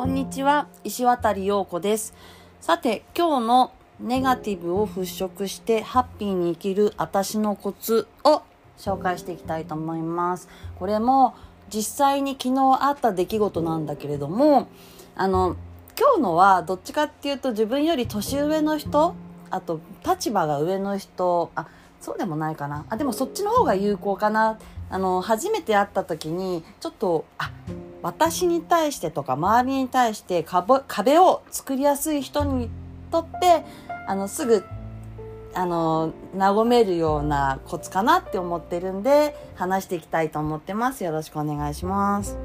こんにちは、石渡陽子です。さて、今日のネガティブを払拭してハッピーに生きる私のコツを紹介していきたいと思います。これも実際に昨日あった出来事なんだけれども、あの、今日のはどっちかっていうと自分より年上の人、あと立場が上の人、あ、そうでもないかな。あ、でもそっちの方が有効かな。あの、初めて会った時に、ちょっと、あ、私に対してとか周りに対して壁を作りやすい人にとってあのすぐあの和めるようなコツかなって思ってるんで話していきたいと思ってます。よろしくお願いします。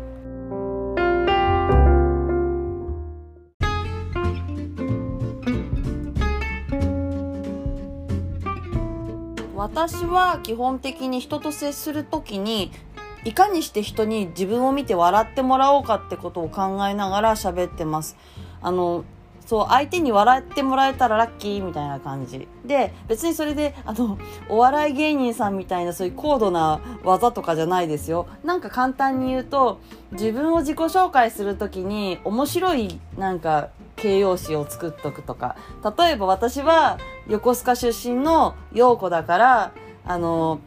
私は基本的に人と接するときにいかにして人に自分を見て笑ってもらおうかってことを考えながら喋ってます。あの、そう、相手に笑ってもらえたらラッキーみたいな感じ。で、別にそれで、あの、お笑い芸人さんみたいなそういう高度な技とかじゃないですよ。なんか簡単に言うと、自分を自己紹介するときに面白い、なんか、形容詞を作っとくとか。例えば私は横須賀出身の陽子だから、あの、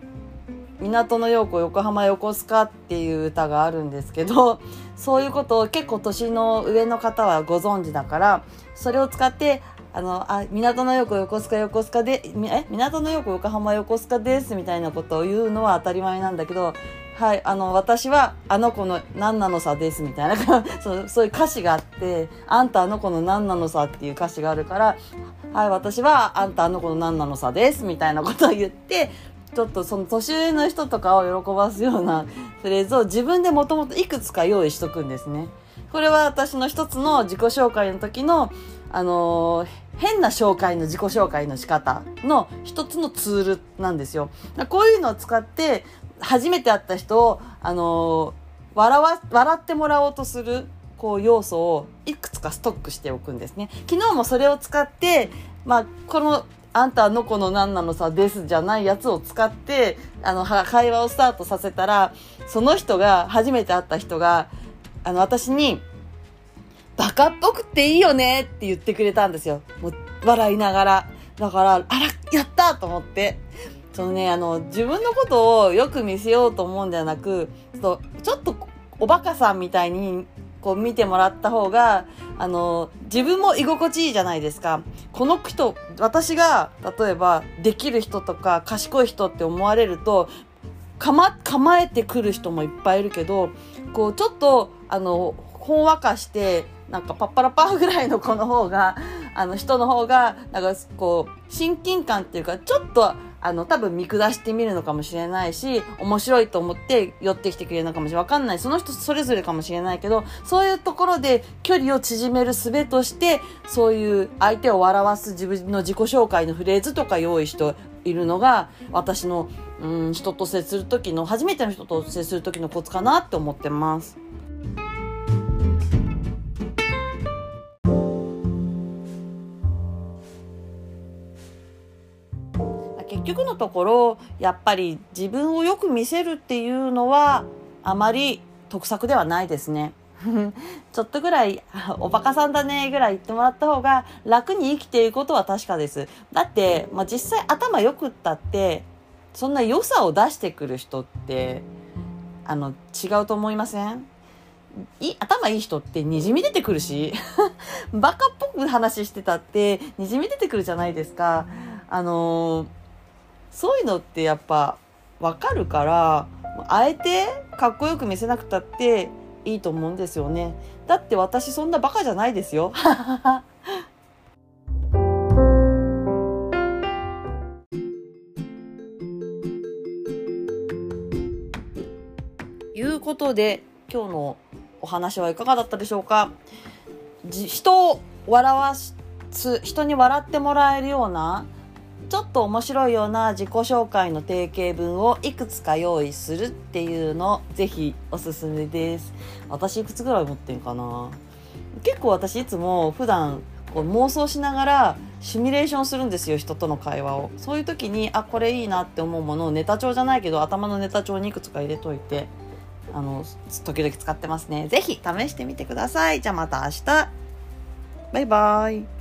港の陽子横浜横須賀っていう歌があるんですけど そういうことを結構年の上の方はご存知だからそれを使ってあのあ港の陽子横須賀横須賀でえ？港の陽子横浜横須賀ですみたいなことを言うのは当たり前なんだけどはいあの私はあの子の何なのさですみたいな そうそういう歌詞があってあんたあの子の何なのさっていう歌詞があるからはい私はあんたあの子の何なのさですみたいなことを言ってちょっとその年上の人とかを喜ばすようなフレーズを自分でもともといくつか用意しとくんですね。これは私の一つの自己紹介の時の、あのー、変な紹介の自己紹介の仕方の一つのツールなんですよ。こういうのを使って初めて会った人を、あのー、笑わ、笑ってもらおうとするこう要素をいくつかストックしておくんですね。昨日もそれを使って、まあ、このあんたの子の何なのさですじゃないやつを使って、あの、会話をスタートさせたら、その人が、初めて会った人が、あの、私に、バカっぽくていいよねって言ってくれたんですよ。もう、笑いながら。だから、あら、やったと思って。そのね、あの、自分のことをよく見せようと思うんではなく、ちょっと、おバカさんみたいにこう見てもらった方が、あの、自分も居心地いいじゃないですか。この人、私が、例えば、できる人とか、賢い人って思われると、かま、構えてくる人もいっぱいいるけど、こう、ちょっと、あの、ほんわかして、なんかパッパラパーぐらいの子の方が、あの人の方が、なんかこう、親近感っていうか、ちょっとあの、多分見下してみるのかもしれないし、面白いと思って寄ってきてくれるのかもしれない。わかんない。その人それぞれかもしれないけど、そういうところで距離を縮める術として、そういう相手を笑わす自分の自己紹介のフレーズとか用意しているのが、私の、うん、人と接する時の、初めての人と接する時のコツかなって思ってます。局のところやっぱり自分をよく見せるっていうのはあまり得策ではないですね。ちょっとぐらい、おバカさんだねぐらい言ってもらった方が楽に生きていくことは確かです。だって、まあ、実際頭良くったって、そんな良さを出してくる人って、あの、違うと思いません？い頭いい人ってにじみ出てくるし、バカっぽく話してたってにじみ出てくるじゃないですか。あのーそういうのってやっぱわかるから、あえてかっこよく見せなくたっていいと思うんですよね。だって私そんなバカじゃないですよ。いうことで今日のお話はいかがだったでしょうか？人を笑わす人に笑ってもらえるようなちょっと面白いような自己紹介の定型文をいくつか用意するっていうのぜひおすすめです私いくつぐらい持ってんかな？結構私いつも普段こう妄想しながらシミュレーションするんですよ人との会話をそういう時にあこれいいなって思うものをネタ帳じゃないけど頭のネタ帳にいくつか入れといてあの、時々使ってますね。ぜひ試してみてください。じゃあまた明日。バイバイ。